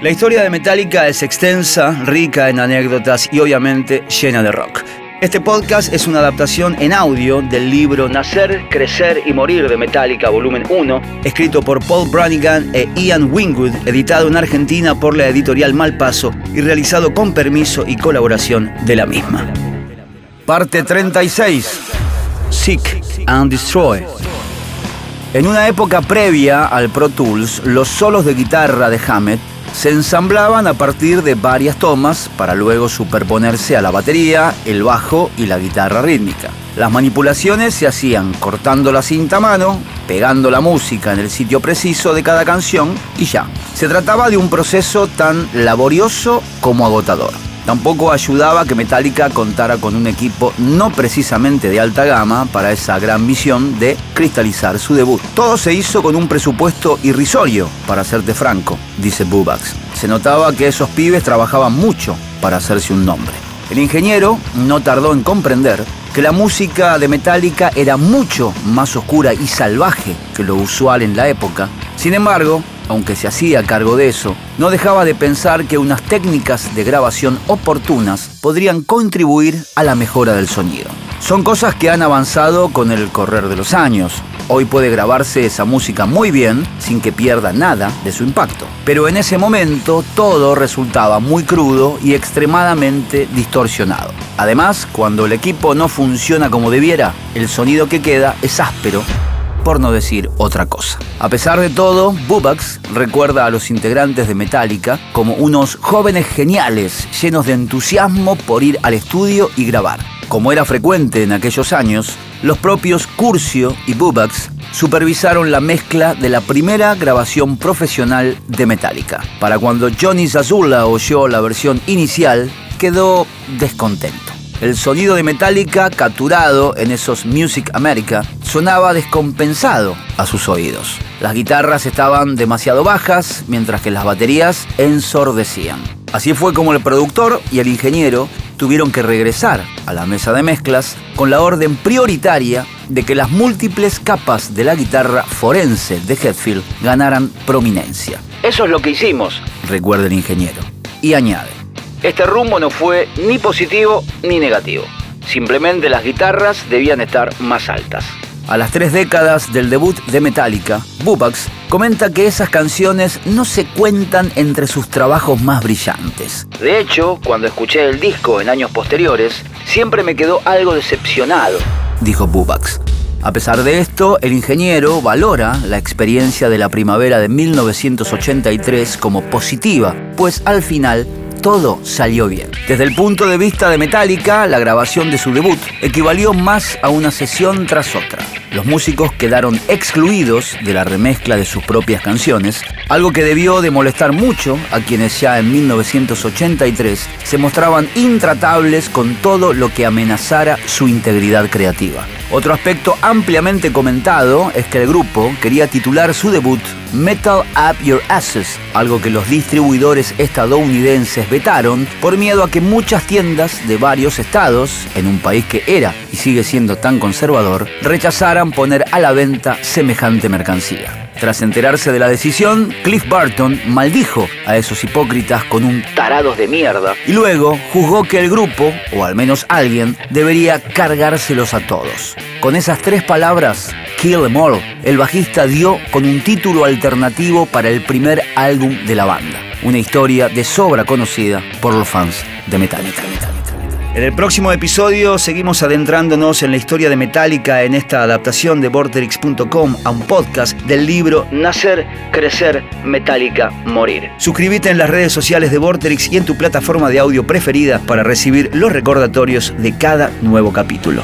La historia de Metallica es extensa, rica en anécdotas y obviamente llena de rock. Este podcast es una adaptación en audio del libro Nacer, Crecer y Morir de Metallica, volumen 1, escrito por Paul Branigan e Ian Wingwood, editado en Argentina por la editorial Malpaso y realizado con permiso y colaboración de la misma. Parte 36. Seek and Destroy. En una época previa al Pro Tools, los solos de guitarra de Hammett se ensamblaban a partir de varias tomas para luego superponerse a la batería, el bajo y la guitarra rítmica. Las manipulaciones se hacían cortando la cinta mano, pegando la música en el sitio preciso de cada canción y ya. Se trataba de un proceso tan laborioso como agotador. Tampoco ayudaba que Metallica contara con un equipo no precisamente de alta gama para esa gran misión de cristalizar su debut. Todo se hizo con un presupuesto irrisorio, para serte franco, dice Bubax. Se notaba que esos pibes trabajaban mucho para hacerse un nombre. El ingeniero no tardó en comprender que la música de Metallica era mucho más oscura y salvaje que lo usual en la época. Sin embargo, aunque se hacía cargo de eso, no dejaba de pensar que unas técnicas de grabación oportunas podrían contribuir a la mejora del sonido. Son cosas que han avanzado con el correr de los años. Hoy puede grabarse esa música muy bien sin que pierda nada de su impacto. Pero en ese momento todo resultaba muy crudo y extremadamente distorsionado. Además, cuando el equipo no funciona como debiera, el sonido que queda es áspero por no decir otra cosa. A pesar de todo, Bubax recuerda a los integrantes de Metallica como unos jóvenes geniales, llenos de entusiasmo por ir al estudio y grabar. Como era frecuente en aquellos años, los propios Curcio y Bubax supervisaron la mezcla de la primera grabación profesional de Metallica. Para cuando Johnny Zazula oyó la versión inicial, quedó descontento. El sonido de Metallica, capturado en esos Music America, sonaba descompensado a sus oídos. Las guitarras estaban demasiado bajas, mientras que las baterías ensordecían. Así fue como el productor y el ingeniero tuvieron que regresar a la mesa de mezclas con la orden prioritaria de que las múltiples capas de la guitarra forense de Hetfield ganaran prominencia. Eso es lo que hicimos, recuerda el ingeniero. Y añade, este rumbo no fue ni positivo ni negativo. Simplemente las guitarras debían estar más altas. A las tres décadas del debut de Metallica, Bubax comenta que esas canciones no se cuentan entre sus trabajos más brillantes. De hecho, cuando escuché el disco en años posteriores, siempre me quedó algo decepcionado, dijo Bubax. A pesar de esto, el ingeniero valora la experiencia de la primavera de 1983 como positiva, pues al final todo salió bien. Desde el punto de vista de Metallica, la grabación de su debut equivalió más a una sesión tras otra. Los músicos quedaron excluidos de la remezcla de sus propias canciones, algo que debió de molestar mucho a quienes ya en 1983 se mostraban intratables con todo lo que amenazara su integridad creativa. Otro aspecto ampliamente comentado es que el grupo quería titular su debut Metal Up Your Asses, algo que los distribuidores estadounidenses vetaron por miedo a que muchas tiendas de varios estados, en un país que era y sigue siendo tan conservador, rechazaran poner a la venta semejante mercancía. Tras enterarse de la decisión, Cliff Barton maldijo a esos hipócritas con un tarados de mierda y luego juzgó que el grupo, o al menos alguien, debería cargárselos a todos. Con esas tres palabras, Kill Em All, el bajista dio con un título alternativo para el primer álbum de la banda. Una historia de sobra conocida por los fans de Metallica. En el próximo episodio seguimos adentrándonos en la historia de Metallica en esta adaptación de Vorterix.com a un podcast del libro Nacer, Crecer, Metallica, Morir. Suscríbete en las redes sociales de Vorterix y en tu plataforma de audio preferida para recibir los recordatorios de cada nuevo capítulo.